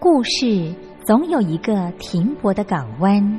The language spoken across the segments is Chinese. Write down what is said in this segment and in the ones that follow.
故事总有一个停泊的港湾。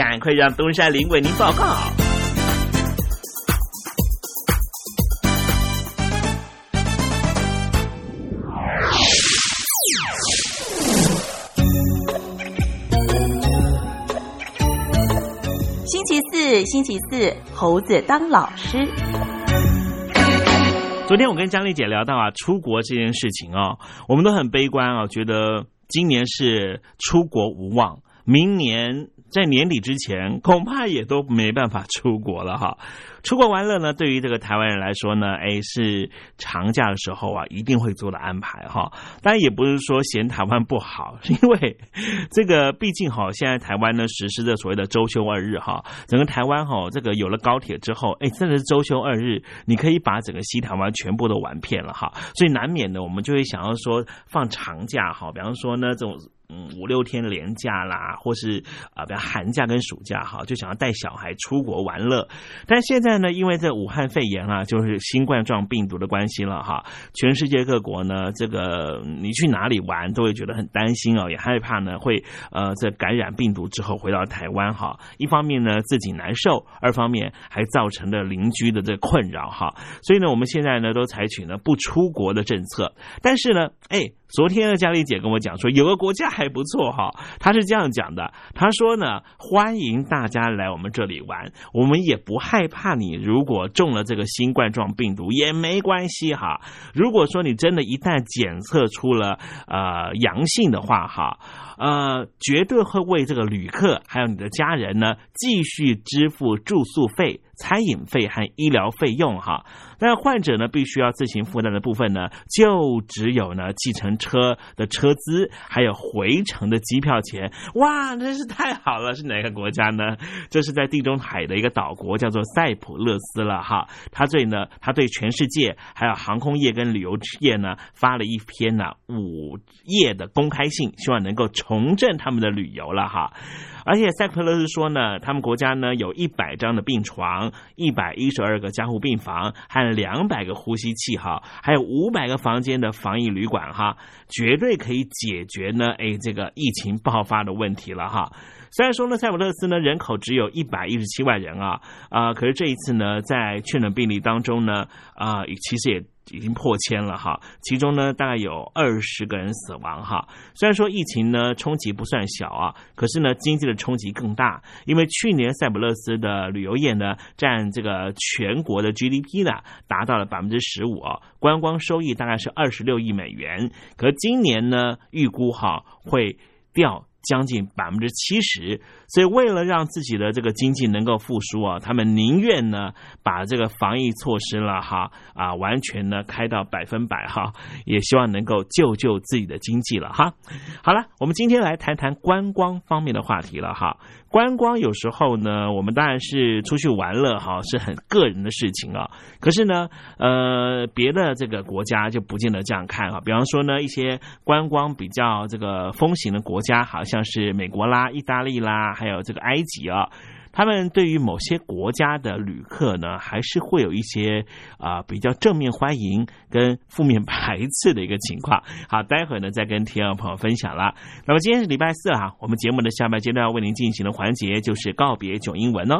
赶快让东山林为您报告。星期四，星期四，猴子当老师。昨天我跟江丽姐聊到啊，出国这件事情哦，我们都很悲观啊，觉得今年是出国无望，明年。在年底之前，恐怕也都没办法出国了哈。出国玩乐呢，对于这个台湾人来说呢，哎，是长假的时候啊，一定会做的安排哈。当然也不是说嫌台湾不好，因为这个毕竟哈，现在台湾呢实施的所谓的周休二日哈，整个台湾哈，这个有了高铁之后，哎，真的是周休二日，你可以把整个西台湾全部都玩遍了哈。所以难免呢，我们就会想要说放长假哈，比方说呢这种。嗯，五六天连假啦，或是啊，比如寒假跟暑假哈，就想要带小孩出国玩乐。但现在呢，因为这武汉肺炎啊，就是新冠状病毒的关系了哈，全世界各国呢，这个你去哪里玩都会觉得很担心哦，也害怕呢会呃这感染病毒之后回到台湾哈。一方面呢自己难受，二方面还造成了邻居的这困扰哈。所以呢，我们现在呢都采取呢不出国的政策。但是呢，哎。昨天呢，佳丽姐跟我讲说，有个国家还不错哈，她是这样讲的，她说呢，欢迎大家来我们这里玩，我们也不害怕你如果中了这个新冠状病毒也没关系哈。如果说你真的一旦检测出了呃阳性的话哈，呃，绝对会为这个旅客还有你的家人呢继续支付住宿费。餐饮费和医疗费用哈，那患者呢必须要自行负担的部分呢，就只有呢计程车的车资，还有回程的机票钱。哇，真是太好了！是哪个国家呢？这是在地中海的一个岛国，叫做塞浦路斯了哈。他对呢，他对全世界还有航空业跟旅游业呢发了一篇呢五页的公开信，希望能够重振他们的旅游了哈。而且塞浦路斯说呢，他们国家呢有一百张的病床，一百一十二个加护病房，还有两百个呼吸器哈，还有五百个房间的防疫旅馆哈，绝对可以解决呢哎这个疫情爆发的问题了哈。虽然说呢，塞浦路斯呢人口只有一百一十七万人啊啊，可是这一次呢，在确诊病例当中呢啊，其实也。已经破千了哈，其中呢大概有二十个人死亡哈。虽然说疫情呢冲击不算小啊，可是呢经济的冲击更大，因为去年塞浦路斯的旅游业呢占这个全国的 GDP 呢达到了百分之十五啊，观光收益大概是二十六亿美元，可今年呢预估哈会掉。将近百分之七十，所以为了让自己的这个经济能够复苏啊，他们宁愿呢把这个防疫措施了哈啊完全呢开到百分百哈，也希望能够救救自己的经济了哈。好了，我们今天来谈谈观光方面的话题了哈。观光有时候呢，我们当然是出去玩乐哈，是很个人的事情啊。可是呢，呃，别的这个国家就不见得这样看啊。比方说呢，一些观光比较这个风行的国家，哈像是美国啦、意大利啦，还有这个埃及啊。他们对于某些国家的旅客呢，还是会有一些啊比较正面欢迎跟负面排斥的一个情况。好，待会儿呢再跟听众朋友分享了。那么今天是礼拜四啊，我们节目的下半阶段为您进行的环节就是告别囧英文哦。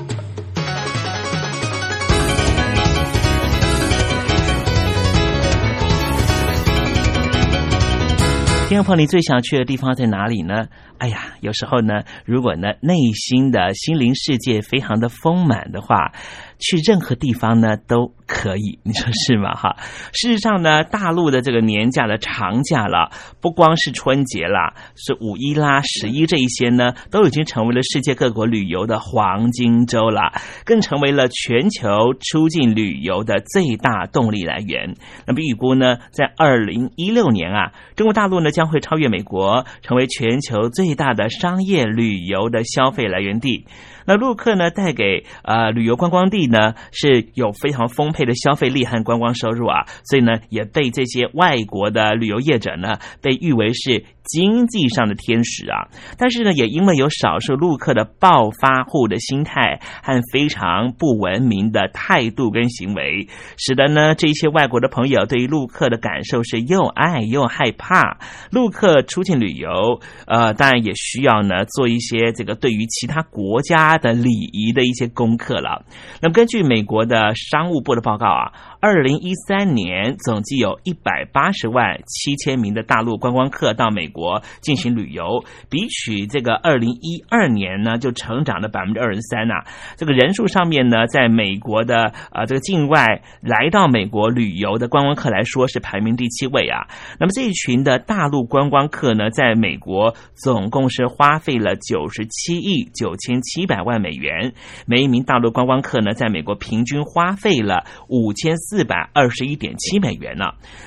天婆，你最想去的地方在哪里呢？哎呀，有时候呢，如果呢内心的心灵世界非常的丰满的话，去任何地方呢都可以，你说是吗？哈，事实上呢，大陆的这个年假的长假了，不光是春节啦，是五一啦、十一这一些呢，都已经成为了世界各国旅游的黄金周了，更成为了全球出境旅游的最大动力来源。那么预估呢，在二零一六年啊，中国大陆呢将会超越美国，成为全球最大的商业旅游的消费来源地。那陆客呢，带给呃旅游观光地呢是有非常丰沛的消费力和观光收入啊，所以呢也被这些外国的旅游业者呢被誉为是经济上的天使啊。但是呢，也因为有少数陆客的暴发户的心态和非常不文明的态度跟行为，使得呢这一些外国的朋友对于陆客的感受是又爱又害怕。陆客出境旅游，呃，当然也需要呢做一些这个对于其他国家。的礼仪的一些功课了。那么，根据美国的商务部的报告啊，二零一三年总计有一百八十万七千名的大陆观光客到美国进行旅游，比起这个二零一二年呢，就成长了百分之二十三呐。这个人数上面呢，在美国的啊这个境外来到美国旅游的观光客来说是排名第七位啊。那么这一群的大陆观光客呢，在美国总共是花费了九十七亿九千七百万美元，每一名大陆观光客呢，在美国平均花费了五千四百二十一点七美元呢。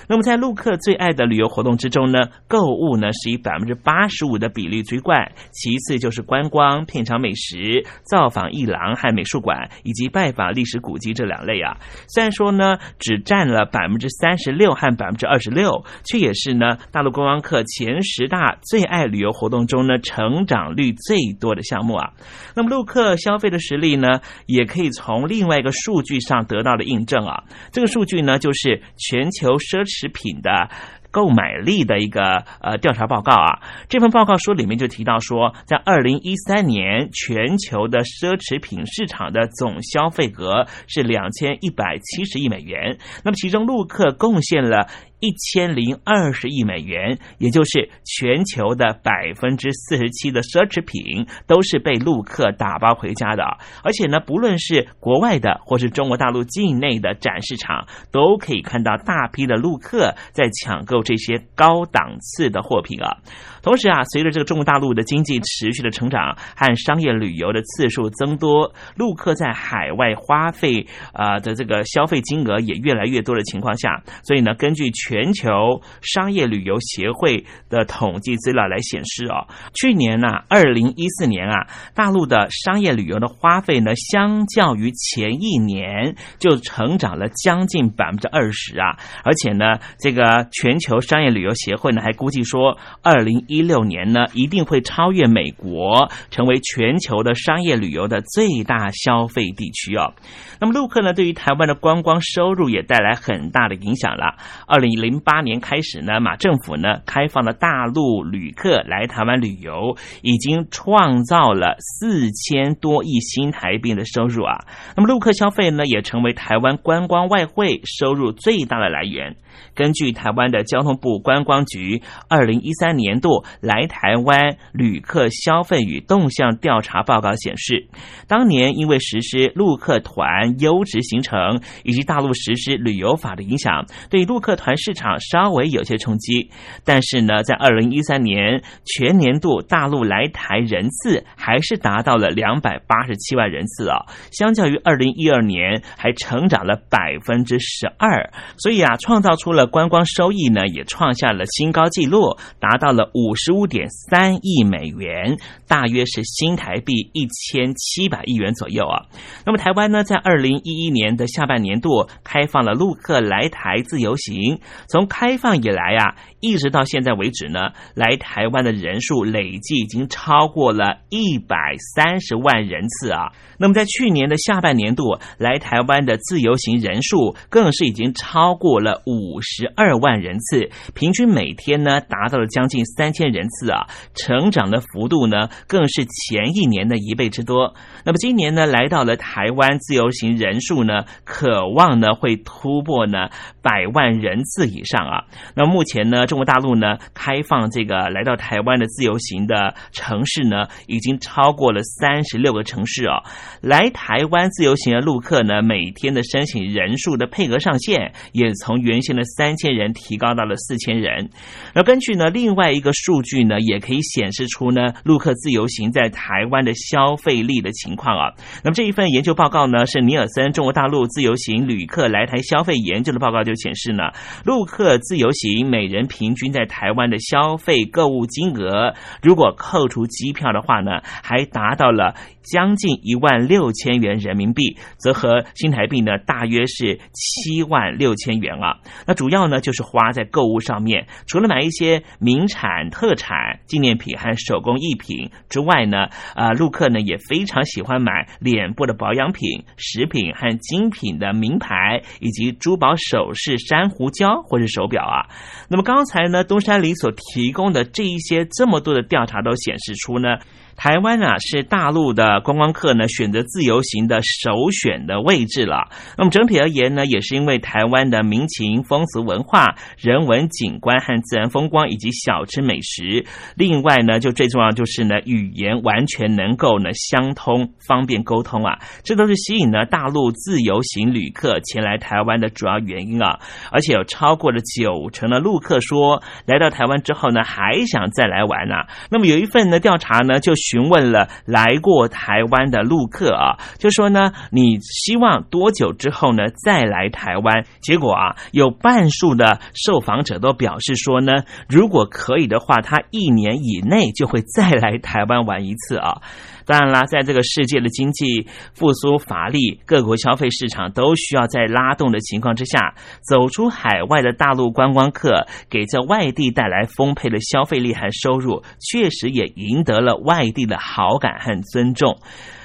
那么在陆客最爱的旅游活动之中呢，购物呢是以百分之八十五的比例居冠，其次就是观光、品尝美食、造访艺廊和美术馆，以及拜访历史古迹这两类啊。虽然说呢，只占了百分之三十六和百分之二十六，却也是呢大陆观光客前十大最爱旅游活动中呢成长率最多的项目啊。那么陆客消费的实力呢，也可以从另外一个数据上得到的印证啊。这个数据呢，就是全球奢侈品的购买力的一个呃调查报告啊。这份报告书里面就提到说，在二零一三年，全球的奢侈品市场的总消费额是两千一百七十亿美元。那么其中陆客贡献了。一千零二十亿美元，也就是全球的百分之四十七的奢侈品都是被陆客打包回家的。而且呢，不论是国外的或是中国大陆境内的展示场，都可以看到大批的陆客在抢购这些高档次的货品啊。同时啊，随着这个中国大陆的经济持续的成长和商业旅游的次数增多，陆客在海外花费啊的这个消费金额也越来越多的情况下，所以呢，根据全球商业旅游协会的统计资料来显示哦，去年呢，二零一四年啊，大陆的商业旅游的花费呢，相较于前一年就成长了将近百分之二十啊，而且呢，这个全球商业旅游协会呢还估计说，二零一一六年呢，一定会超越美国，成为全球的商业旅游的最大消费地区哦。那么陆客呢，对于台湾的观光收入也带来很大的影响了。二零零八年开始呢，马政府呢开放了大陆旅客来台湾旅游，已经创造了四千多亿新台币的收入啊。那么陆客消费呢，也成为台湾观光外汇收入最大的来源。根据台湾的交通部观光局二零一三年度来台湾旅客消费与动向调查报告显示，当年因为实施陆客团优质行程以及大陆实施旅游法的影响，对陆客团市场稍微有些冲击。但是呢，在二零一三年全年度大陆来台人次还是达到了两百八十七万人次啊，相较于二零一二年还成长了百分之十二。所以啊，创造出。除了观光收益呢，也创下了新高纪录，达到了五十五点三亿美元，大约是新台币一千七百亿元左右啊。那么台湾呢，在二零一一年的下半年度开放了陆客来台自由行，从开放以来啊，一直到现在为止呢，来台湾的人数累计已经超过了一百三十万人次啊。那么在去年的下半年度来台湾的自由行人数，更是已经超过了五。五十二万人次，平均每天呢达到了将近三千人次啊，成长的幅度呢更是前一年的一倍之多。那么今年呢来到了台湾自由行人数呢，渴望呢会突破呢百万人次以上啊。那目前呢中国大陆呢开放这个来到台湾的自由行的城市呢，已经超过了三十六个城市哦。来台湾自由行的陆客呢，每天的申请人数的配额上限也从原先的三千人提高到了四千人，而根据呢另外一个数据呢，也可以显示出呢陆客自由行在台湾的消费力的情况啊。那么这一份研究报告呢，是尼尔森中国大陆自由行旅客来台消费研究的报告，就显示呢陆客自由行每人平均在台湾的消费购物金额，如果扣除机票的话呢，还达到了将近一万六千元人民币，则和新台币呢大约是七万六千元啊。那主要呢就是花在购物上面，除了买一些名产、特产、纪念品和手工艺品之外呢，啊，陆客呢也非常喜欢买脸部的保养品、食品和精品的名牌，以及珠宝首饰、珊瑚礁或是手表啊。那么刚才呢，东山里所提供的这一些这么多的调查都显示出呢。台湾啊，是大陆的观光客呢选择自由行的首选的位置了。那么整体而言呢，也是因为台湾的民情风俗文化、人文景观和自然风光以及小吃美食。另外呢，就最重要就是呢，语言完全能够呢相通，方便沟通啊。这都是吸引呢大陆自由行旅客前来台湾的主要原因啊。而且有超过了九成的陆客说，来到台湾之后呢，还想再来玩啊。那么有一份呢调查呢，就。询问了来过台湾的陆客啊，就说呢，你希望多久之后呢再来台湾？结果啊，有半数的受访者都表示说呢，如果可以的话，他一年以内就会再来台湾玩一次啊。当然啦，在这个世界的经济复苏乏力，各国消费市场都需要在拉动的情况之下，走出海外的大陆观光客，给这外地带来丰沛的消费力和收入，确实也赢得了外地的好感和尊重。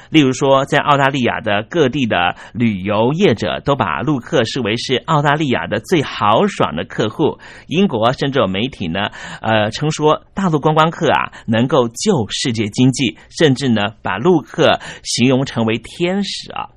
例如说，在澳大利亚的各地的旅游业者都把陆客视为是澳大利亚的最豪爽的客户。英国甚至有媒体呢，呃，称说大陆观光客啊能够救世界经济，甚至呢把陆客形容成为天使啊。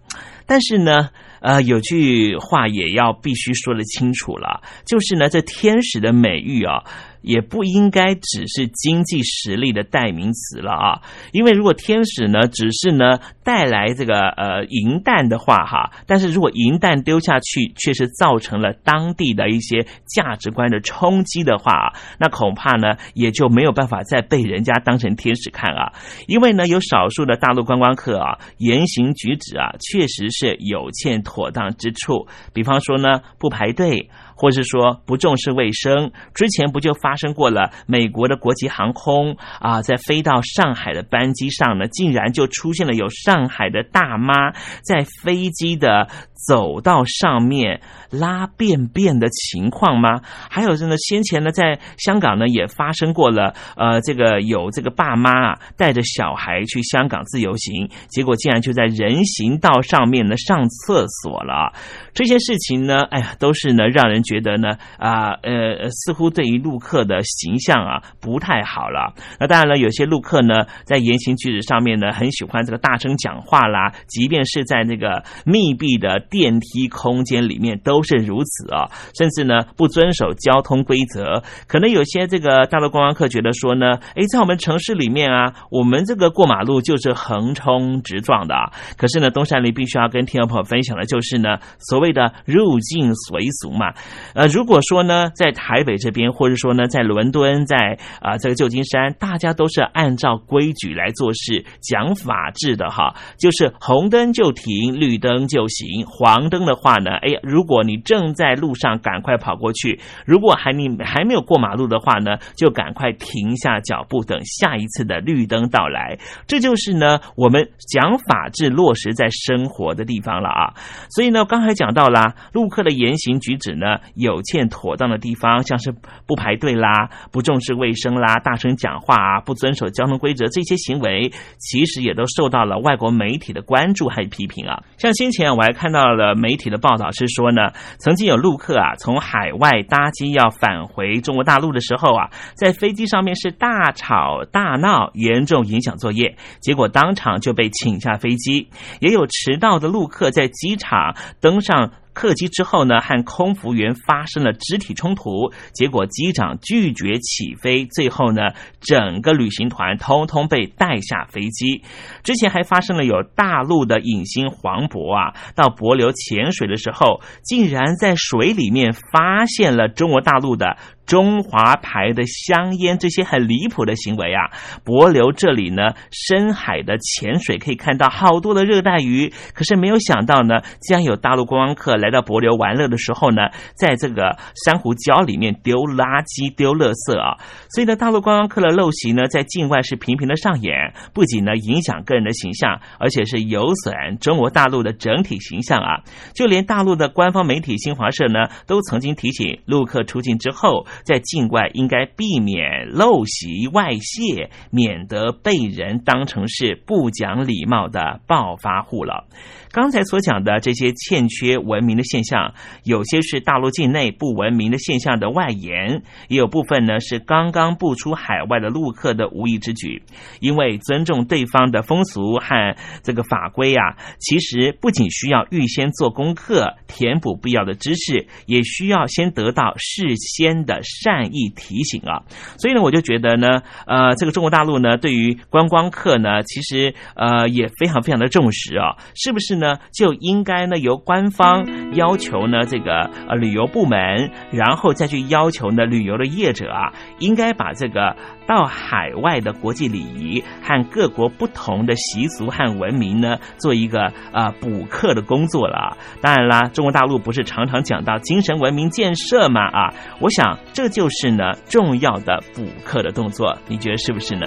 但是呢，呃，有句话也要必须说得清楚了，就是呢，这天使的美誉啊。也不应该只是经济实力的代名词了啊！因为如果天使呢，只是呢带来这个呃银弹的话哈，但是如果银弹丢下去，却是造成了当地的一些价值观的冲击的话，那恐怕呢也就没有办法再被人家当成天使看啊！因为呢，有少数的大陆观光客啊，言行举止啊，确实是有欠妥当之处，比方说呢，不排队。或是说不重视卫生，之前不就发生过了？美国的国际航空啊，在飞到上海的班机上呢，竟然就出现了有上海的大妈在飞机的走到上面拉便便的情况吗？还有是呢，先前呢，在香港呢也发生过了，呃，这个有这个爸妈啊带着小孩去香港自由行，结果竟然就在人行道上面呢上厕所了。这些事情呢，哎呀，都是呢让人觉得呢啊呃，似乎对于陆客的形象啊不太好了。那当然了，有些陆客呢在言行举止上面呢很喜欢这个大声讲话啦，即便是在那个密闭的电梯空间里面都是如此啊，甚至呢不遵守交通规则。可能有些这个大陆观光客觉得说呢，哎，在我们城市里面啊，我们这个过马路就是横冲直撞的啊。可是呢，东山林必须要跟听众朋友分享的就是呢，所谓的入境随俗嘛。呃，如果说呢，在台北这边，或者说呢，在伦敦，在啊这个旧金山，大家都是按照规矩来做事，讲法治的哈，就是红灯就停，绿灯就行。黄灯的话呢，哎呀，如果你正在路上，赶快跑过去；如果还你还没有过马路的话呢，就赶快停下脚步，等下一次的绿灯到来。这就是呢，我们讲法治落实在生活的地方了啊。所以呢，刚才讲到啦，陆客的言行举止呢，有欠妥当的地方，像是不排队啦、不重视卫生啦、大声讲话啊、不遵守交通规则这些行为，其实也都受到了外国媒体的关注还有批评啊。像先前我还看到到了媒体的报道是说呢，曾经有陆客啊从海外搭机要返回中国大陆的时候啊，在飞机上面是大吵大闹，严重影响作业，结果当场就被请下飞机。也有迟到的陆客在机场登上。客机之后呢，和空服员发生了肢体冲突，结果机长拒绝起飞，最后呢，整个旅行团通通被带下飞机。之前还发生了有大陆的影星黄渤啊，到帛琉潜水的时候，竟然在水里面发现了中国大陆的。中华牌的香烟，这些很离谱的行为啊！帛琉这里呢，深海的潜水可以看到好多的热带鱼，可是没有想到呢，竟然有大陆观光客来到帛琉玩乐的时候呢，在这个珊瑚礁里面丢垃圾、丢垃圾啊！所以呢，大陆观光客的陋习呢，在境外是频频的上演，不仅呢影响个人的形象，而且是有损中国大陆的整体形象啊！就连大陆的官方媒体新华社呢，都曾经提醒陆客出境之后。在境外应该避免陋习外泄，免得被人当成是不讲礼貌的暴发户了。刚才所讲的这些欠缺文明的现象，有些是大陆境内不文明的现象的外延，也有部分呢是刚刚步出海外的陆客的无意之举。因为尊重对方的风俗和这个法规啊，其实不仅需要预先做功课，填补必要的知识，也需要先得到事先的善意提醒啊。所以呢，我就觉得呢，呃，这个中国大陆呢，对于观光客呢，其实呃也非常非常的重视啊，是不是？就应该呢由官方要求呢这个呃旅游部门，然后再去要求呢旅游的业者啊，应该把这个到海外的国际礼仪和各国不同的习俗和文明呢，做一个呃补课的工作了。当然啦，中国大陆不是常常讲到精神文明建设嘛啊，我想这就是呢重要的补课的动作，你觉得是不是呢？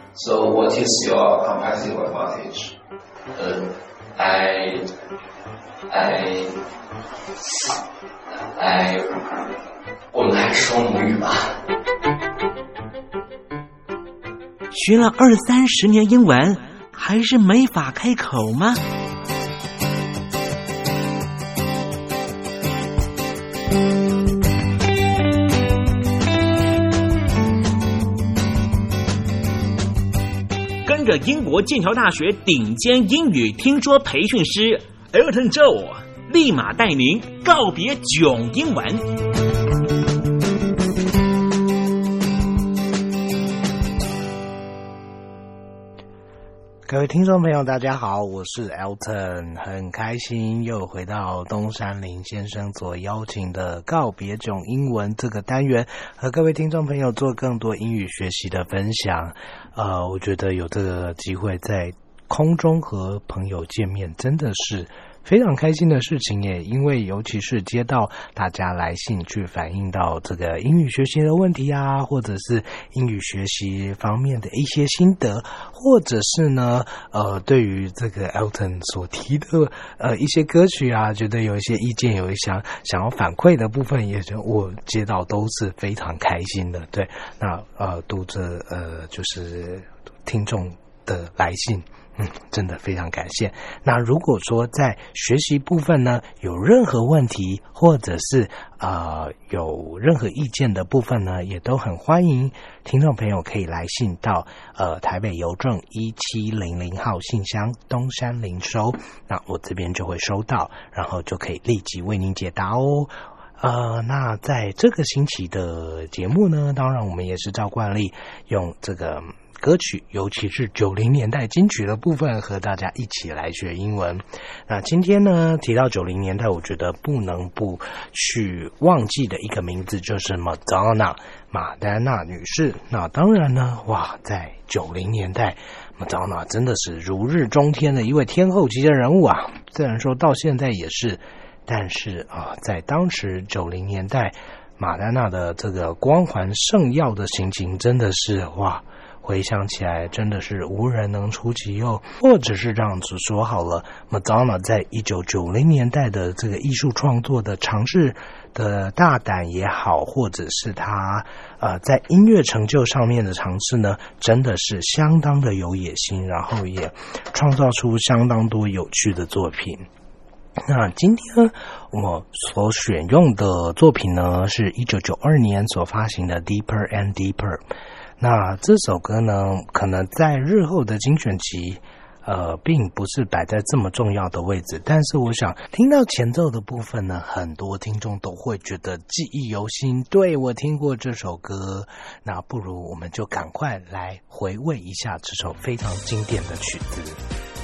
So what is your competitive advantage? Uh, I, I, I，我们还是说母语吧。学了二三十年英文，还是没法开口吗？跟着英国剑桥大学顶尖英语听说培训师 Elton Joe，立马带您告别囧英文。各位听众朋友，大家好，我是 Elton，很开心又回到东山林先生所邀请的告别囧英文这个单元，和各位听众朋友做更多英语学习的分享。呃，我觉得有这个机会在空中和朋友见面，真的是。非常开心的事情耶，因为尤其是接到大家来信去反映到这个英语学习的问题啊，或者是英语学习方面的一些心得，或者是呢，呃，对于这个 Elton 所提的呃一些歌曲啊，觉得有一些意见，有一想想要反馈的部分，也就我接到都是非常开心的。对，那呃，读者呃就是听众的来信。真的非常感谢。那如果说在学习部分呢，有任何问题，或者是呃有任何意见的部分呢，也都很欢迎听众朋友可以来信到呃台北邮政一七零零号信箱东山零收，那我这边就会收到，然后就可以立即为您解答哦。呃，那在这个星期的节目呢，当然我们也是照惯例用这个。歌曲，尤其是九零年代金曲的部分，和大家一起来学英文。那今天呢，提到九零年代，我觉得不能不去忘记的一个名字就是 Madonna 马丹娜女士。那当然呢，哇，在九零年代，Madonna 真的是如日中天的一位天后级的人物啊。虽然说到现在也是，但是啊，在当时九零年代，马丹娜的这个光环盛耀的心情，真的是哇。回想起来，真的是无人能出其右，或者是这样子说好了。Madonna 在一九九零年代的这个艺术创作的尝试的大胆也好，或者是他呃在音乐成就上面的尝试呢，真的是相当的有野心，然后也创造出相当多有趣的作品。那今天我所选用的作品呢，是一九九二年所发行的《Deeper and Deeper》。那这首歌呢，可能在日后的精选集，呃，并不是摆在这么重要的位置。但是，我想听到前奏的部分呢，很多听众都会觉得记忆犹新。对我听过这首歌，那不如我们就赶快来回味一下这首非常经典的曲子。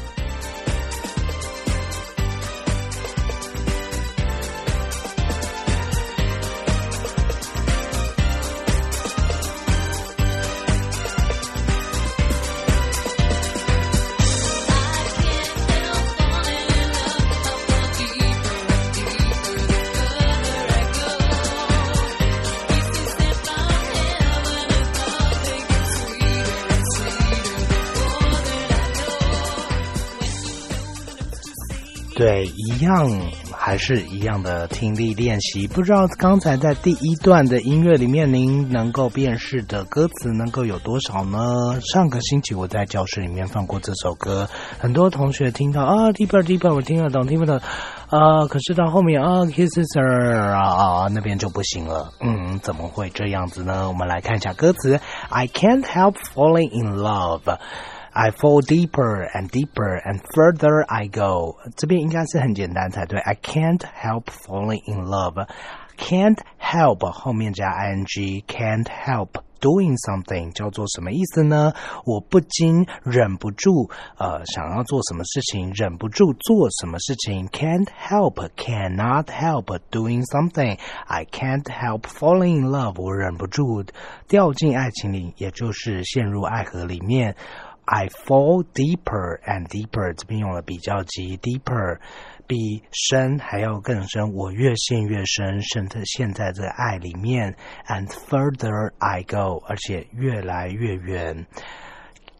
对，一样还是一样的听力练习。不知道刚才在第一段的音乐里面，您能够辨识的歌词能够有多少呢？上个星期我在教室里面放过这首歌，很多同学听到啊，deeper deeper，我听得懂，听不懂。啊，可是到后面啊，kisses 啊啊那边就不行了。嗯，怎么会这样子呢？我们来看一下歌词：I can't help falling in love. I fall deeper and deeper and further I go。这边应该是很简单才对。I can't help falling in love. Can't help 后面加 ing. Can't help doing something 叫做什么意思呢？我不禁忍不住呃想要做什么事情，忍不住做什么事情。Can't help, cannot help doing something. I can't help falling in love. 我忍不住掉进爱情里，也就是陷入爱河里面。 I fall deeper and deeper，这边用了比较级，deeper 比深还要更深，我越陷越深，甚至陷在这爱里面，and further I go，而且越来越远。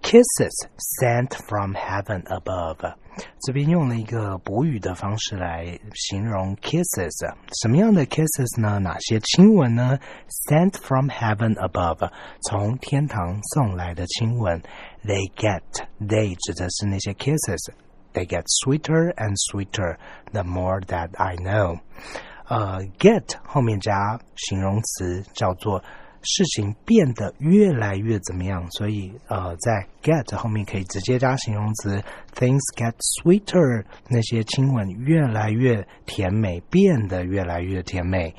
Kisses sent from heaven above，这边用了一个补语的方式来形容 kisses，什么样的 kisses 呢？哪些亲吻呢？Sent from heaven above，从天堂送来的亲吻。They get they 指的是那些 kisses。They get sweeter and sweeter the more that I know。呃，get 后面加形容词叫做事情变得越来越怎么样，所以呃，在 get 后面可以直接加形容词。Things get sweeter，那些亲吻越来越甜美，变得越来越甜美。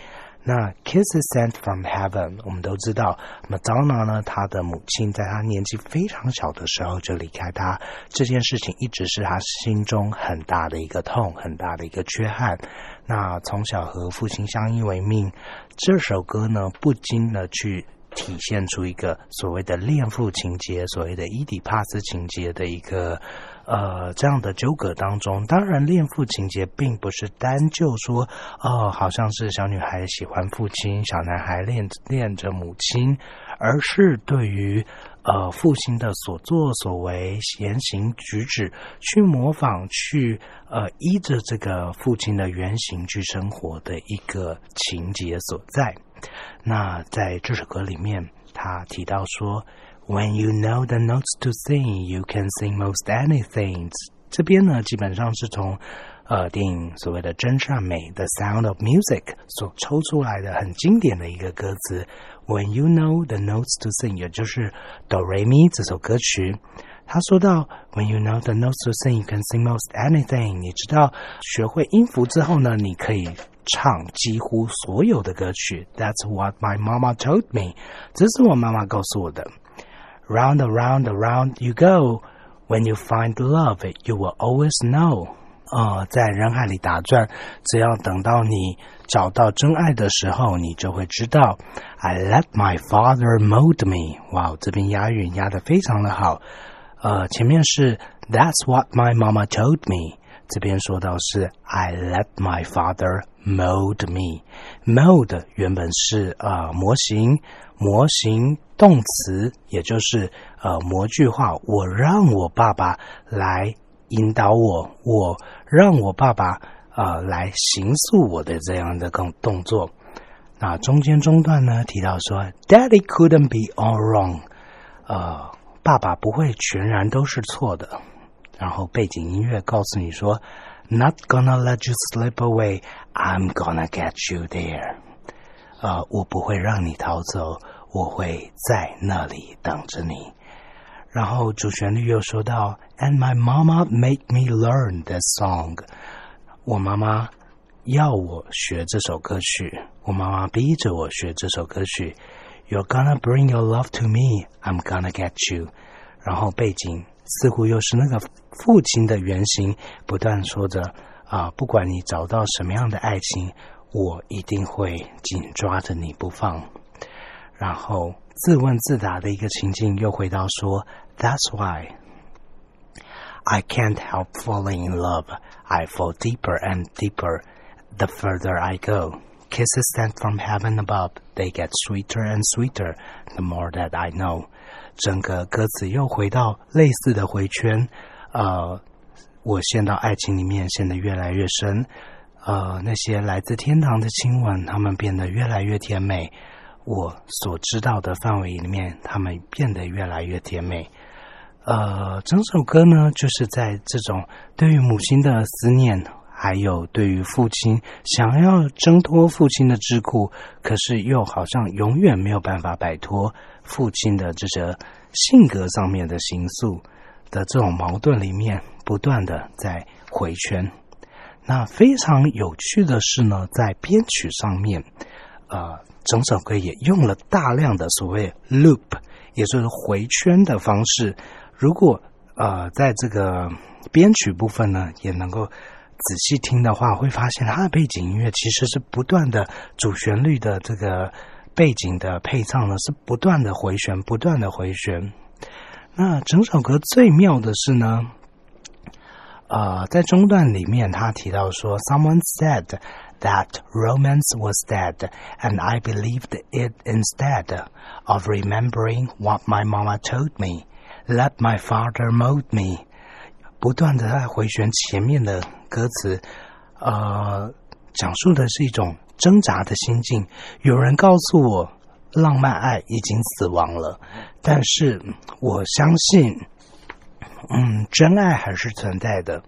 那 kisses sent from heaven，我们都知道，Madonna 呢，她的母亲在她年纪非常小的时候就离开她，这件事情一直是她心中很大的一个痛，很大的一个缺憾。那从小和父亲相依为命，这首歌呢，不禁的去体现出一个所谓的恋父情节，所谓的伊底帕斯情节的一个。呃，这样的纠葛当中，当然恋父情节并不是单就说，哦，好像是小女孩喜欢父亲，小男孩恋恋着母亲，而是对于呃父亲的所作所为、言行举止去模仿，去呃依着这个父亲的原型去生活的一个情节所在。那在这首歌里面，他提到说。When you know the notes to sing, you can sing most anything。这边呢，基本上是从呃电影所谓的真善美的《Sound of Music》所抽出来的很经典的一个歌词。When you know the notes to sing，也就是哆瑞咪这首歌曲。他说到，When you know the notes to sing, you can sing most anything。你知道学会音符之后呢，你可以唱几乎所有的歌曲。That's what my mama told me。这是我妈妈告诉我的。 Round, around, around you go. When you find love, you will always know. 呃，在人海里打转，只要等到你找到真爱的时候，你就会知道。I let my father mold me. 哇，这边押韵押的非常的好。呃，前面是 That's what my mama told me。 这边说到是 I let my father mold me。Mold 原本是呃模型。模型动词，也就是呃模具化。我让我爸爸来引导我，我让我爸爸呃来形塑我的这样的动动作。那中间中段呢提到说，Daddy couldn't be all wrong，呃，爸爸不会全然都是错的。然后背景音乐告诉你说，Not gonna let you slip away，I'm gonna get you there。呃，我不会让你逃走，我会在那里等着你。然后主旋律又说到，And my mama make me learn this song。我妈妈要我学这首歌曲，我妈妈逼着我学这首歌曲。You're gonna bring your love to me, I'm gonna get you。然后背景 似乎又是那个父亲的原型，不断说着啊，不管你找到什么样的爱情。我一定会紧抓着你不放，然后自问自答的一个情境又回到说：“That's why I can't help falling in love. I fall deeper and deeper the further I go. Kisses sent from heaven above, they get sweeter and sweeter the more that I know.” 整个歌词又回到类似的回圈，呃，我陷到爱情里面陷得越来越深。呃，那些来自天堂的亲吻，他们变得越来越甜美。我所知道的范围里面，他们变得越来越甜美。呃，整首歌呢，就是在这种对于母亲的思念，还有对于父亲想要挣脱父亲的桎梏，可是又好像永远没有办法摆脱父亲的这些性格上面的形塑的这种矛盾里面，不断的在回圈。那非常有趣的是呢，在编曲上面，呃，整首歌也用了大量的所谓 loop，也就是回圈的方式。如果呃，在这个编曲部分呢，也能够仔细听的话，会发现它的背景音乐其实是不断的主旋律的这个背景的配唱呢，是不断的回旋，不断的回旋。那整首歌最妙的是呢。呃，在中段里面，他提到说，Someone said that romance was dead, and I believed it instead of remembering what my mama told me. Let my father mold me. 不断的在回旋前面的歌词，呃，讲述的是一种挣扎的心境。有人告诉我，浪漫爱已经死亡了，但是我相信。嗯，真爱还是存在的，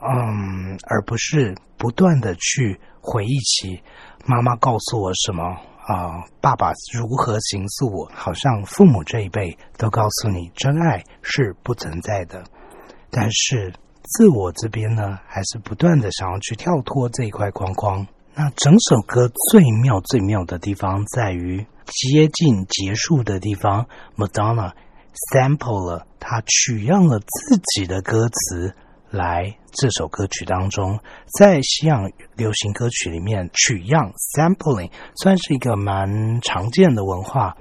嗯，而不是不断的去回忆起妈妈告诉我什么啊，爸爸如何形塑我，好像父母这一辈都告诉你真爱是不存在的，但是自我这边呢，还是不断的想要去跳脱这一块框框。那整首歌最妙最妙的地方在于接近结束的地方，Madonna。sample 了，他取样了自己的歌词来这首歌曲当中，在西洋流行歌曲里面取样 sampling 算是一个蛮常见的文化，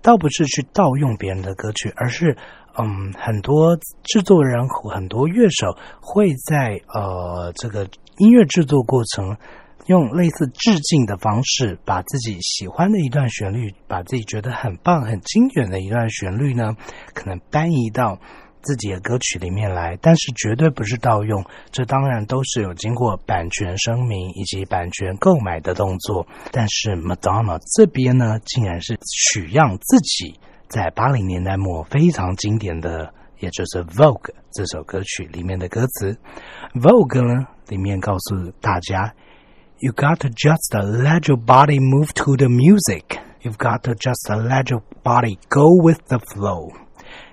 倒不是去盗用别人的歌曲，而是嗯，很多制作人和很多乐手会在呃这个音乐制作过程。用类似致敬的方式，把自己喜欢的一段旋律，把自己觉得很棒、很经典的一段旋律呢，可能搬移到自己的歌曲里面来，但是绝对不是盗用。这当然都是有经过版权声明以及版权购买的动作。但是 Madonna 这边呢，竟然是取样自己在八零年代末非常经典的，也就是《Vogue》这首歌曲里面的歌词。《Vogue》呢，里面告诉大家。You got to just let your body move to the music. You got to just let your body go with the flow.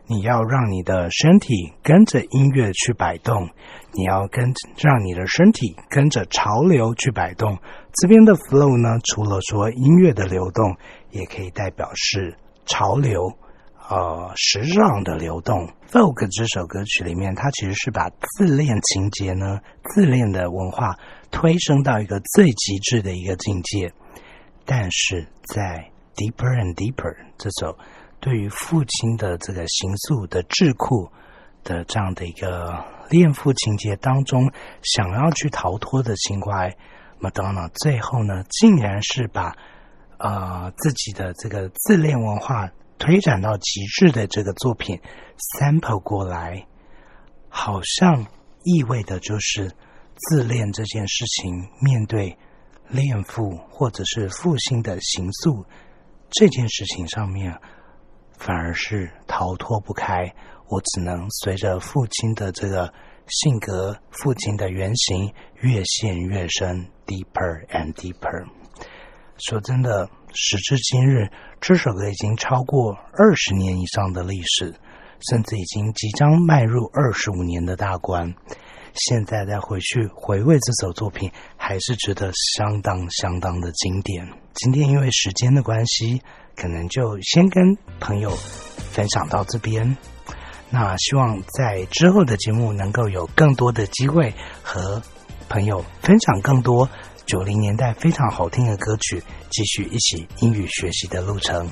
你要让你的身体跟着音乐去摆动，你要跟让你的身体跟着潮流去摆动。这边的 flow 呢，除了说音乐的流动，也可以代表是潮流。呃，时尚的流动。Folk 这首歌曲里面，它其实是把自恋情节呢，自恋的文化推升到一个最极致的一个境界。但是在 Deeper and Deeper 这首对于父亲的这个刑诉的智库的这样的一个恋父情节当中，想要去逃脱的情怀，Madonna 最后呢，竟然是把呃自己的这个自恋文化。推展到极致的这个作品，sample 过来，好像意味的就是自恋这件事情，面对恋父或者是父亲的刑诉这件事情上面，反而是逃脱不开。我只能随着父亲的这个性格，父亲的原型越陷越深，deeper and deeper。说真的。时至今日，这首歌已经超过二十年以上的历史，甚至已经即将迈入二十五年的大关。现在再回去回味这首作品，还是值得相当相当的经典。今天因为时间的关系，可能就先跟朋友分享到这边。那希望在之后的节目能够有更多的机会和朋友分享更多。九零年代非常好听的歌曲，继续一起英语学习的路程。